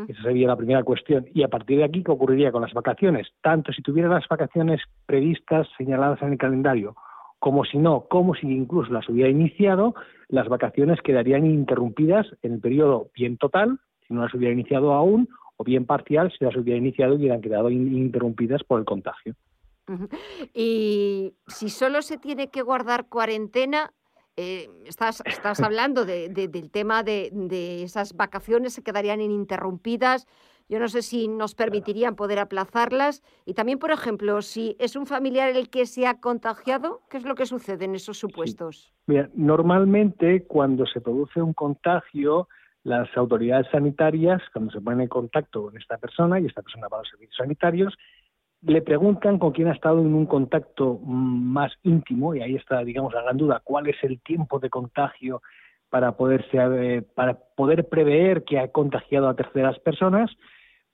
Esa sería la primera cuestión. Y a partir de aquí, ¿qué ocurriría con las vacaciones? Tanto si tuviera las vacaciones previstas, señaladas en el calendario, como si no, como si incluso las hubiera iniciado, las vacaciones quedarían interrumpidas en el periodo bien total, si no las hubiera iniciado aún, o bien parcial, si las hubiera iniciado y hubieran quedado interrumpidas por el contagio. Y si solo se tiene que guardar cuarentena, eh, estás, estás hablando del tema de, esas vacaciones, se quedarían ininterrumpidas. Yo no sé si nos permitirían poder aplazarlas. Y también, por ejemplo, si es un familiar el que se ha contagiado, ¿qué es lo que sucede en esos supuestos? Mira, normalmente cuando se produce un contagio, las autoridades sanitarias, cuando se ponen en contacto con esta persona y esta persona va a los servicios sanitarios, le preguntan con quién ha estado en un contacto más íntimo y ahí está, digamos, la gran duda, cuál es el tiempo de contagio para poderse eh, para poder prever que ha contagiado a terceras personas,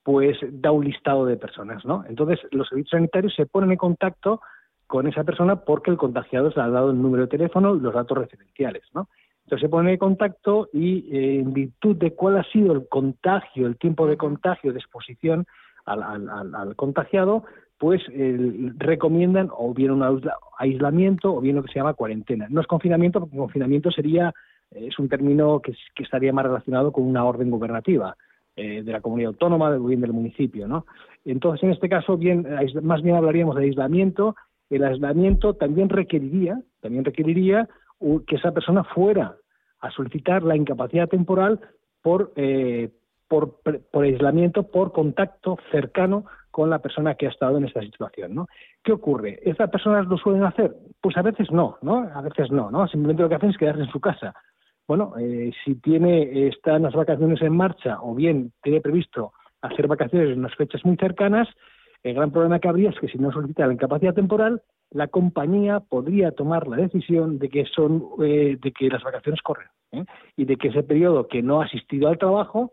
pues da un listado de personas, ¿no? Entonces los servicios sanitarios se ponen en contacto con esa persona porque el contagiado se ha dado el número de teléfono y los datos referenciales, ¿no? Entonces se pone en contacto y eh, en virtud de cuál ha sido el contagio, el tiempo de contagio, de exposición, al, contagiado, pues recomiendan o bien un aislamiento o bien lo que se llama cuarentena. No es confinamiento, porque confinamiento sería, eh, es un término que, estaría más relacionado con una orden gubernativa eh, de la comunidad autónoma, del bien del municipio, ¿no? Entonces, en este caso, bien, más bien hablaríamos de aislamiento. El aislamiento también requeriría, también requeriría que esa persona fuera a solicitar la incapacidad temporal por, eh, por, por, aislamiento, por contacto cercano con la persona que ha estado en esta situación, ¿no? ¿Qué ocurre? ¿Estas personas lo suelen hacer? Pues a veces no, ¿no? A veces no, ¿no? Simplemente lo que hacen es quedarse en su casa. Bueno, eh, si tiene, están las vacaciones en marcha o bien tiene previsto hacer vacaciones en unas fechas muy cercanas, el gran problema que habría es que si no solicita la incapacidad temporal, la compañía podría tomar la decisión de que son eh, de que las vacaciones corren ¿eh? y de que ese periodo que no ha asistido al trabajo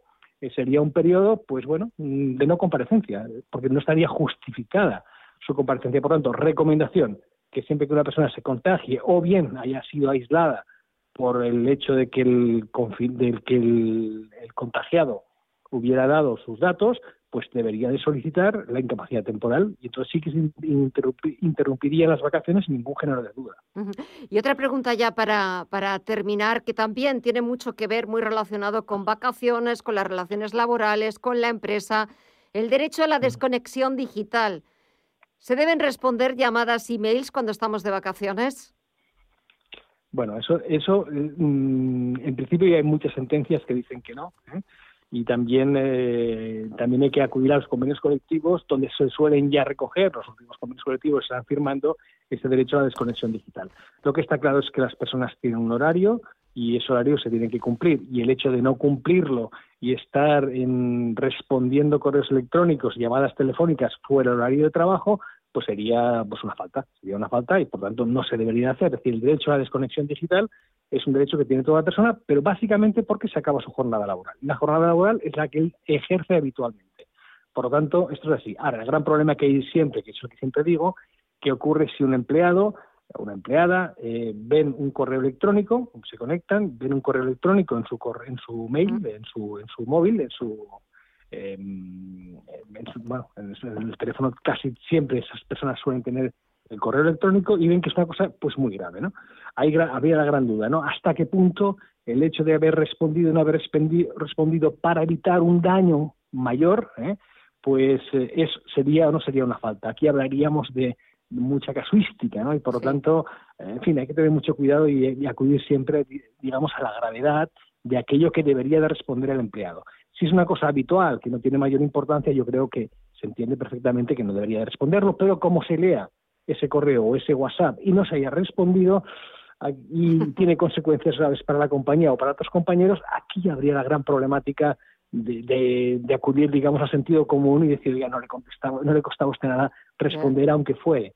sería un periodo, pues bueno, de no comparecencia, porque no estaría justificada su comparecencia. Por tanto, recomendación que siempre que una persona se contagie o bien haya sido aislada por el hecho de que el, que el, contagiado hubiera dado sus datos, pues debería de solicitar la incapacidad temporal y entonces sí que se interrumpiría las vacaciones sin ningún género de duda. Y otra pregunta ya para, para terminar, que también tiene mucho que ver, muy relacionado con vacaciones, con las relaciones laborales, con la empresa, el derecho a la desconexión digital. ¿Se deben responder llamadas y mails cuando estamos de vacaciones? Bueno, eso, eso mm, en principio ya hay muchas sentencias que dicen que no. ¿eh? Y también, eh, también hay que acudir a los convenios colectivos donde se suelen ya recoger, los últimos convenios colectivos están firmando ese derecho a la desconexión digital. Lo que está claro es que las personas tienen un horario y ese horario se tiene que cumplir y el hecho de no cumplirlo y estar en, respondiendo correos electrónicos llamadas telefónicas fuera del horario de trabajo, pues sería pues una falta, sería una falta y por tanto no se debería hacer. Es decir, el derecho a la desconexión digital es un derecho que tiene toda persona, pero básicamente porque se acaba su jornada laboral. La jornada laboral es la que él ejerce habitualmente. Por lo tanto, esto es así. Ahora, el gran problema que hay siempre, que es lo que siempre digo, que ocurre si un empleado o una empleada eh, ven un correo electrónico, se conectan, ven un correo electrónico en su en su mail, en su en su móvil, en su em, bueno, en el teléfono casi siempre esas personas suelen tener el correo electrónico y ven que es una cosa pues muy grave, ¿no? Ahí había la gran duda, ¿no? ¿Hasta qué punto el hecho de haber respondido no haber respondido para evitar un daño mayor, ¿eh? pues eh, es, sería o no sería una falta. Aquí hablaríamos de mucha casuística, ¿no? Y por lo tanto, en fin, hay que tener mucho cuidado y, y, acudir siempre, digamos, a la gravedad de aquello que debería de responder el empleado. Si es una cosa habitual, que no tiene mayor importancia, yo creo que se entiende perfectamente que no debería de responderlo, pero como se lea ese correo o ese WhatsApp y no se haya respondido y tiene consecuencias graves para la compañía o para otros compañeros, aquí habría la gran problemática de, de, acudir, digamos, a sentido común y decir, ya no le contestaba, no le costaba a usted nada responder, aunque fue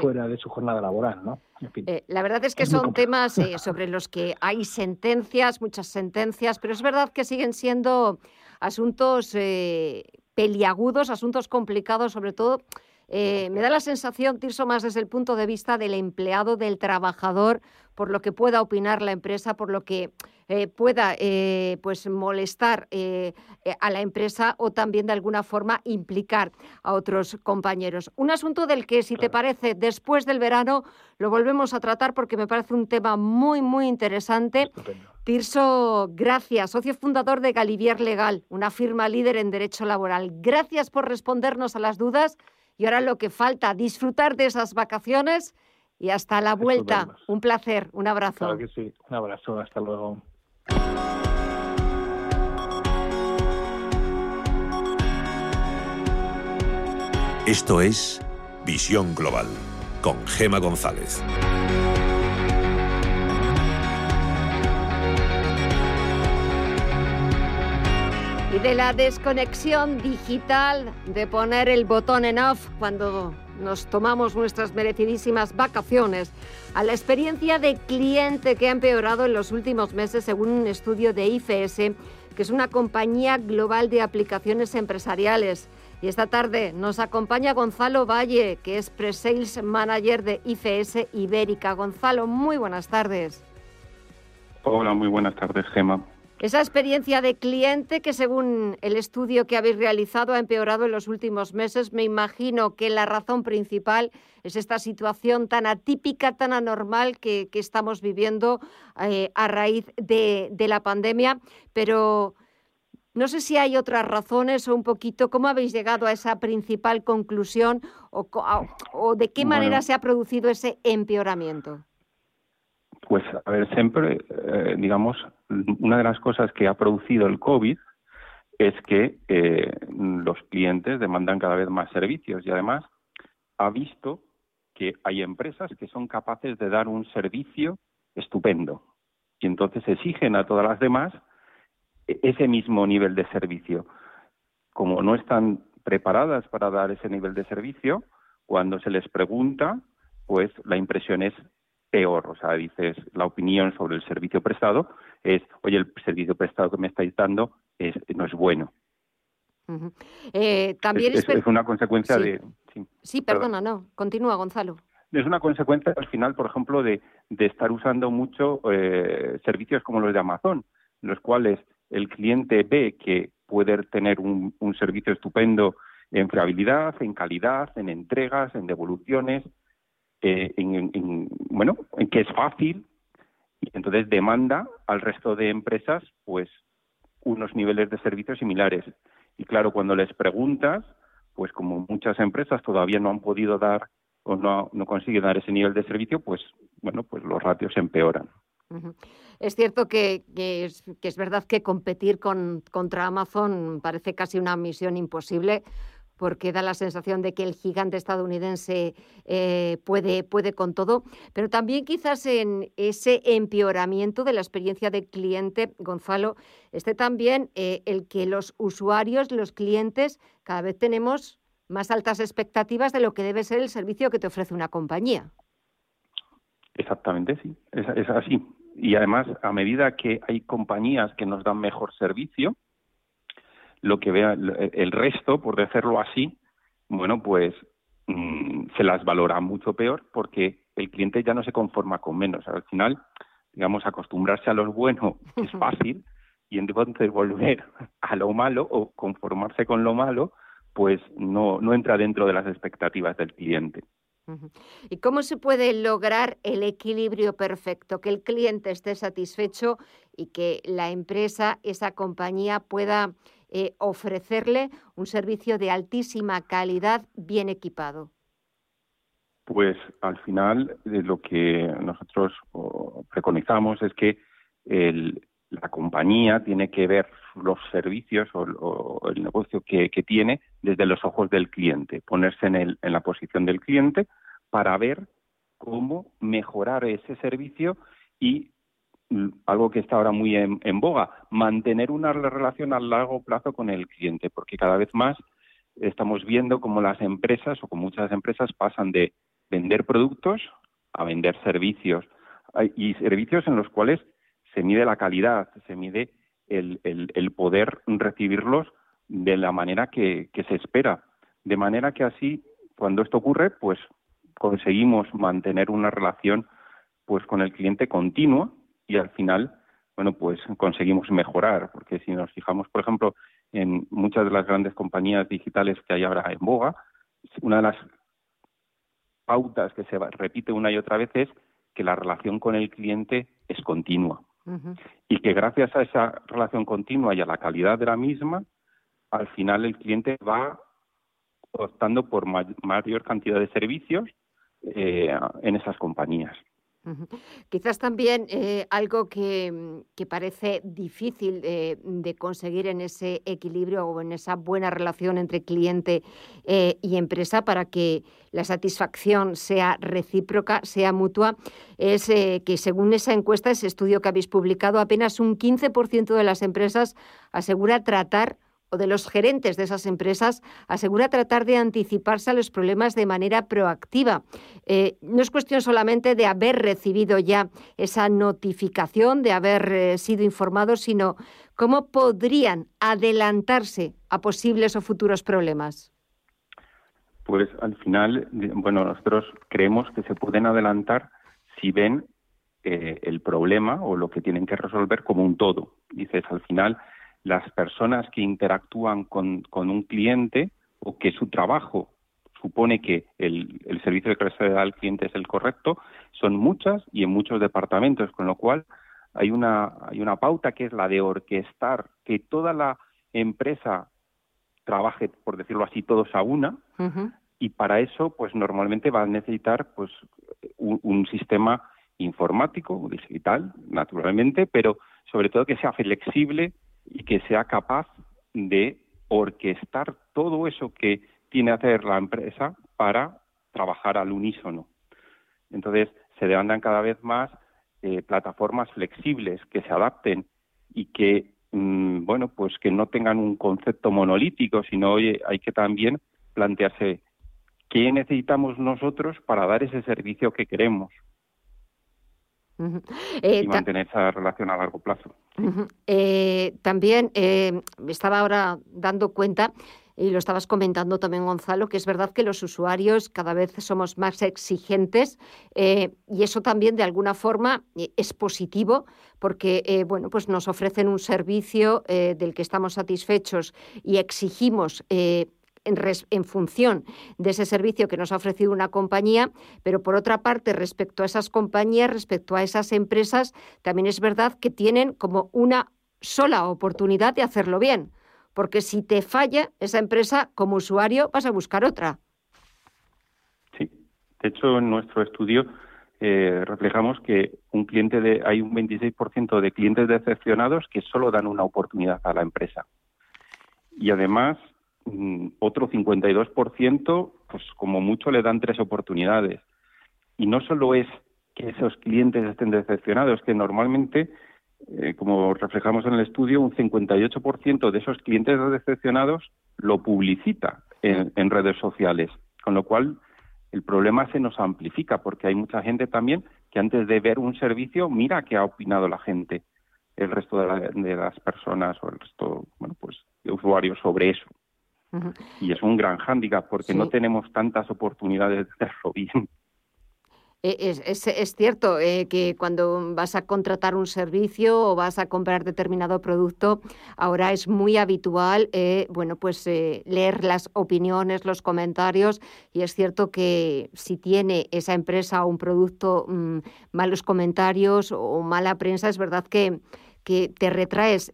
fuera de su jornada laboral, ¿no? Eh, la verdad es que son temas eh, sobre los que hay sentencias, muchas sentencias, pero es verdad que siguen siendo asuntos eh, peliagudos, asuntos complicados, sobre todo eh, me da la sensación, Tirso, más desde el punto de vista del empleado, del trabajador, por lo que pueda opinar la empresa, por lo que eh, pueda eh, pues molestar a la empresa o también de alguna forma implicar a otros compañeros. Un asunto del que, si te parece, después del verano lo volvemos a tratar porque me parece un tema muy, muy interesante. Tirso, gracias, socio fundador de Galivier Legal, una firma líder en derecho laboral. Gracias por respondernos a las dudas y ahora lo que falta, disfrutar de esas vacaciones y hasta la vuelta. Un placer, un abrazo. Claro que sí, un abrazo, hasta luego. Esto es Visión Global con Gema González. De la desconexión digital, de poner el botón en off cuando nos tomamos nuestras merecidísimas vacaciones, a la experiencia de cliente que ha empeorado en los últimos meses según un estudio de IFS, que es una compañía global de aplicaciones empresariales. Y esta tarde nos acompaña Gonzalo Valle, que es Pre-Sales Manager de IFS Ibérica. Gonzalo, muy buenas tardes. Hola, muy buenas tardes, Gema. Esa experiencia de cliente que según el estudio que habéis realizado ha empeorado en los últimos meses, me imagino que la razón principal es esta situación tan atípica, tan anormal que, estamos viviendo eh, a raíz de, la pandemia, pero no sé si hay otras razones o un poquito cómo habéis llegado a esa principal conclusión o, de qué manera se ha producido ese empeoramiento. Pues, a ver, siempre, eh, digamos, una de las cosas que ha producido el COVID es que eh, los clientes demandan cada vez más servicios y además ha visto que hay empresas que son capaces de dar un servicio estupendo y entonces exigen a todas las demás ese mismo nivel de servicio. Como no están preparadas para dar ese nivel de servicio, cuando se les pregunta, pues la impresión es peor. O sea, dices, la opinión sobre el servicio prestado es, oye, el servicio prestado que me estáis dando es, no es bueno. Eh, también es, una consecuencia de... Sí, perdona, no. Continúa, Gonzalo. Es una consecuencia al final, por ejemplo, de, de estar usando mucho eh, servicios como los de Amazon, los cuales el cliente ve que puede tener un, un servicio estupendo en fiabilidad, en calidad, en entregas, en devoluciones, eh, en, bueno, en que es fácil y entonces demanda al resto de empresas pues unos niveles de servicios similares. Y claro, cuando les preguntas, pues como muchas empresas todavía no han podido dar o no, no consiguen dar ese nivel de servicio, pues bueno, pues los ratios empeoran. Es cierto que, es, verdad que competir con, contra Amazon parece casi una misión imposible porque da la sensación de que el gigante estadounidense eh, puede, puede con todo, pero también quizás en ese empeoramiento de la experiencia del cliente, Gonzalo, esté también eh, el que los usuarios, los clientes, cada vez tenemos más altas expectativas de lo que debe ser el servicio que te ofrece una compañía. Exactamente, sí, es así. Y además, a medida que hay compañías que nos dan mejor servicio, lo que vea el resto, por decirlo así, bueno, pues mm, se las valora mucho peor porque el cliente ya no se conforma con menos. Al final, digamos, acostumbrarse a lo bueno es fácil y entonces volver a lo malo o conformarse con lo malo, pues no, no entra dentro de las expectativas del cliente. ¿Y cómo se puede lograr el equilibrio perfecto? Que el cliente esté satisfecho y que la empresa, esa compañía pueda eh, ofrecerle un servicio de altísima calidad bien equipado? Pues al final eh, lo que nosotros preconizamos es que la compañía tiene que ver los servicios o, el negocio que, tiene desde los ojos del cliente, ponerse en, la posición del cliente para ver cómo mejorar ese servicio y algo que está ahora muy en, boga, mantener una relación a largo plazo con el cliente, porque cada vez más estamos viendo cómo las empresas o como muchas empresas pasan de vender productos a vender servicios y servicios en los cuales se mide la calidad, se mide el, el, poder recibirlos de la manera que, que se espera. De manera que así, cuando esto ocurre, pues conseguimos mantener una relación pues con el cliente continua y al final, bueno, pues conseguimos mejorar, porque si nos fijamos, por ejemplo, en muchas de las grandes compañías digitales que hay ahora en boga, una de las pautas que se repite una y otra vez es que la relación con el cliente es continua. Y que gracias a esa relación continua y a la calidad de la misma, al final el cliente va optando por mayor cantidad de servicios eh, en esas compañías. Quizás también eh, algo que, mm, parece difícil de conseguir en ese equilibrio o en esa buena relación entre cliente eh, y empresa para que la satisfacción sea recíproca, sea mutua, es eh, que según esa encuesta, ese estudio que habéis publicado, apenas un 15% de las empresas asegura tratar o de los gerentes de esas empresas asegura tratar de anticiparse a los problemas de manera proactiva. Eh, no es cuestión solamente de haber recibido ya esa notificación, de haber eh, sido informados, sino cómo podrían adelantarse a posibles o futuros problemas. Pues al final, bueno, nosotros creemos que se pueden adelantar si ven eh, el problema o lo que tienen que resolver como un todo. Dices, al final, las personas que interactúan con, un cliente o que su trabajo supone que el, servicio que se da al cliente es el correcto, son muchas y en muchos departamentos, con lo cual hay una, hay una pauta que es la de orquestar que toda la empresa trabaje, por decirlo así, todos a una, y para eso, pues normalmente va a necesitar pues un, un sistema informático, digital, naturalmente, pero sobre todo que sea flexible y que sea capaz de orquestar todo eso que tiene que hacer la empresa para trabajar al unísono. Entonces, se demandan cada vez más eh, plataformas flexibles que se adapten y que, mm, bueno, pues que no tengan un concepto monolítico, sino oye, hay que también plantearse qué necesitamos nosotros para dar ese servicio que queremos. Eh, y mantener esa relación a largo plazo. Eh, también eh, estaba ahora dando cuenta y lo estabas comentando también, Gonzalo, que es verdad que los usuarios cada vez somos más exigentes y eso también de alguna forma es positivo porque bueno, pues nos ofrecen un servicio del que estamos satisfechos y exigimos en, función de ese servicio que nos ha ofrecido una compañía, pero por otra parte, respecto a esas compañías, respecto a esas empresas, también es verdad que tienen como una sola oportunidad de hacerlo bien, porque si te falla esa empresa como usuario vas a buscar otra. Sí, de hecho en nuestro estudio eh, reflejamos que un cliente de, hay un 26% de clientes decepcionados que solo dan una oportunidad a la empresa. Y además, otro 52%, pues como mucho le dan tres oportunidades. Y no solo es que esos clientes estén decepcionados, que normalmente, eh, como reflejamos en el estudio, un 58% de esos clientes decepcionados lo publicita en redes sociales, con lo cual el problema se nos amplifica porque hay mucha gente también que antes de ver un servicio mira qué ha opinado la gente, el resto de, las personas o el resto, bueno, pues de usuarios sobre eso. Y es un gran hándicap porque no tenemos tantas oportunidades de hacerlo bien. Eh, es, es, cierto eh, que cuando vas a contratar un servicio o vas a comprar determinado producto, ahora es muy habitual, eh, bueno, pues leer las opiniones, los comentarios, y es cierto que si tiene esa empresa o un producto mm, malos comentarios o mala prensa, es verdad que que te retraes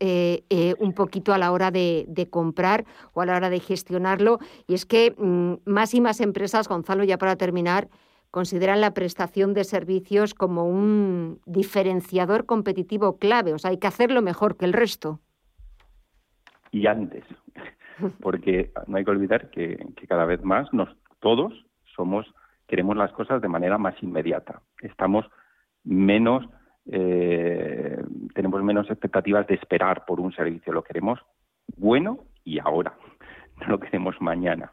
un poquito a la hora de, comprar o a la hora de gestionarlo. Y es que mm, más y más empresas, Gonzalo, ya para terminar, consideran la prestación de servicios como un diferenciador competitivo clave. O sea, hay que hacerlo mejor que el resto. Y antes, porque no hay que olvidar que, cada vez más nos, todos somos queremos las cosas de manera más inmediata. Estamos menos eh, tenemos menos expectativas de esperar por un servicio. Lo queremos bueno y ahora. No lo queremos mañana.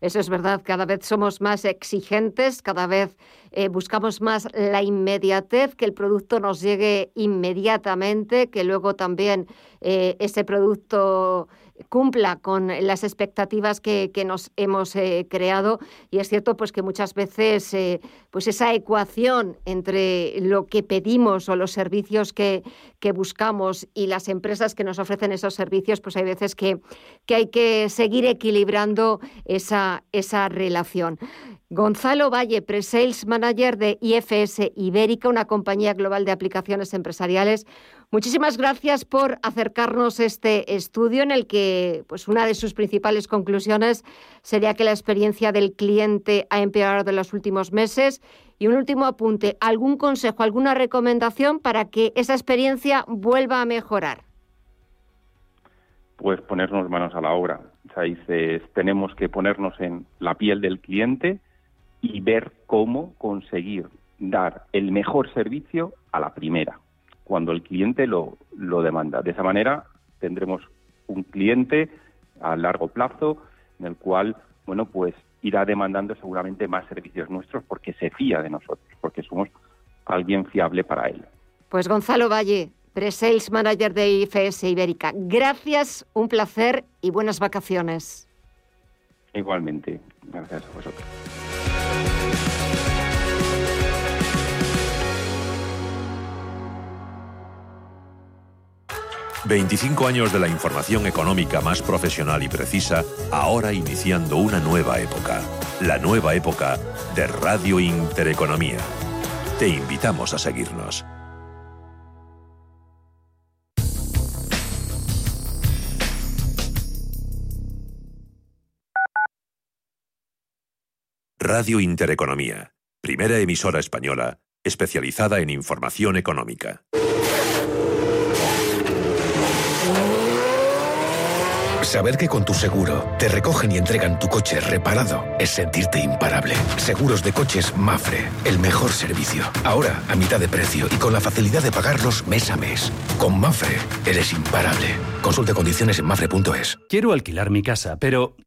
Eso es verdad, cada vez somos más exigentes, cada vez eh, buscamos más la inmediatez, que el producto nos llegue inmediatamente, que luego también eh, ese producto cumpla con las expectativas que, nos hemos eh, creado y es cierto pues que muchas veces eh, pues esa ecuación entre lo que pedimos o los servicios que, que, buscamos y las empresas que nos ofrecen esos servicios pues hay veces que, que hay que seguir equilibrando esa, esa relación. Gonzalo Valle, Pre-Sales Manager de IFS Ibérica, una compañía global de aplicaciones empresariales. Muchísimas gracias por acercarnos este estudio en el que pues una de sus principales conclusiones sería que la experiencia del cliente ha empeorado en los últimos meses. Y un último apunte, ¿algún consejo, alguna recomendación para que esa experiencia vuelva a mejorar? Pues ponernos manos a la obra. O sea, dices, tenemos que ponernos en la piel del cliente y ver cómo conseguir dar el mejor servicio a la primera, cuando el cliente lo, lo demanda. De esa manera tendremos un cliente a largo plazo en el cual, bueno, pues irá demandando seguramente más servicios nuestros porque se fía de nosotros, porque somos alguien fiable para él. Pues Gonzalo Valle, Pre-Sales Manager de IFS Ibérica, gracias, un placer y buenas vacaciones. Igualmente, gracias a vosotros. 25 años de la información económica más profesional y precisa, ahora iniciando una nueva época. La nueva época de Radio Intereconomía. Te invitamos a seguirnos. Radio Intereconomía, primera emisora española especializada en información económica. Saber que con tu seguro te recogen y entregan tu coche reparado es sentirte imparable. Seguros de coches Mafre, el mejor servicio. Ahora a mitad de precio y con la facilidad de pagarlos mes a mes. Con Mafre eres imparable. Consulte condiciones en mafre.es. Quiero alquilar mi casa, pero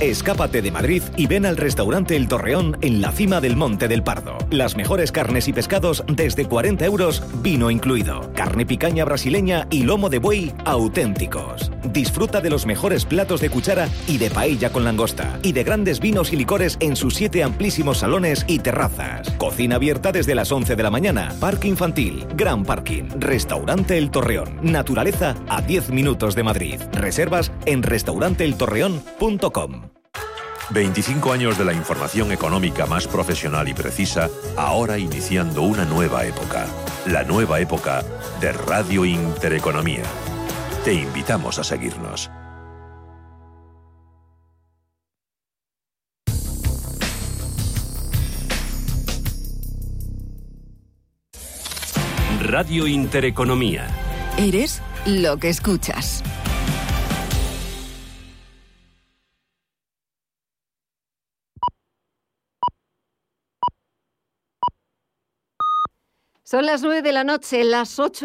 Escápate de Madrid y ven al restaurante El Torreón en la cima del Monte del Pardo. Las mejores carnes y pescados desde 40 euros, vino incluido. Carne picaña brasileña y lomo de buey auténticos. Disfruta de los mejores platos de cuchara y de paella con langosta. Y de grandes vinos y licores en sus siete amplísimos salones y terrazas. Cocina abierta desde las 11 de la mañana. Parque infantil, gran parking. Restaurante El Torreón. Naturaleza a 10 minutos de Madrid. Reservas en restauranteeltorreón.com. 25 años de la información económica más profesional y precisa, ahora iniciando una nueva época. La nueva época de Radio Intereconomía. Te invitamos a seguirnos. Radio Intereconomía. Eres lo que escuchas. Son las nueve de la noche, las ocho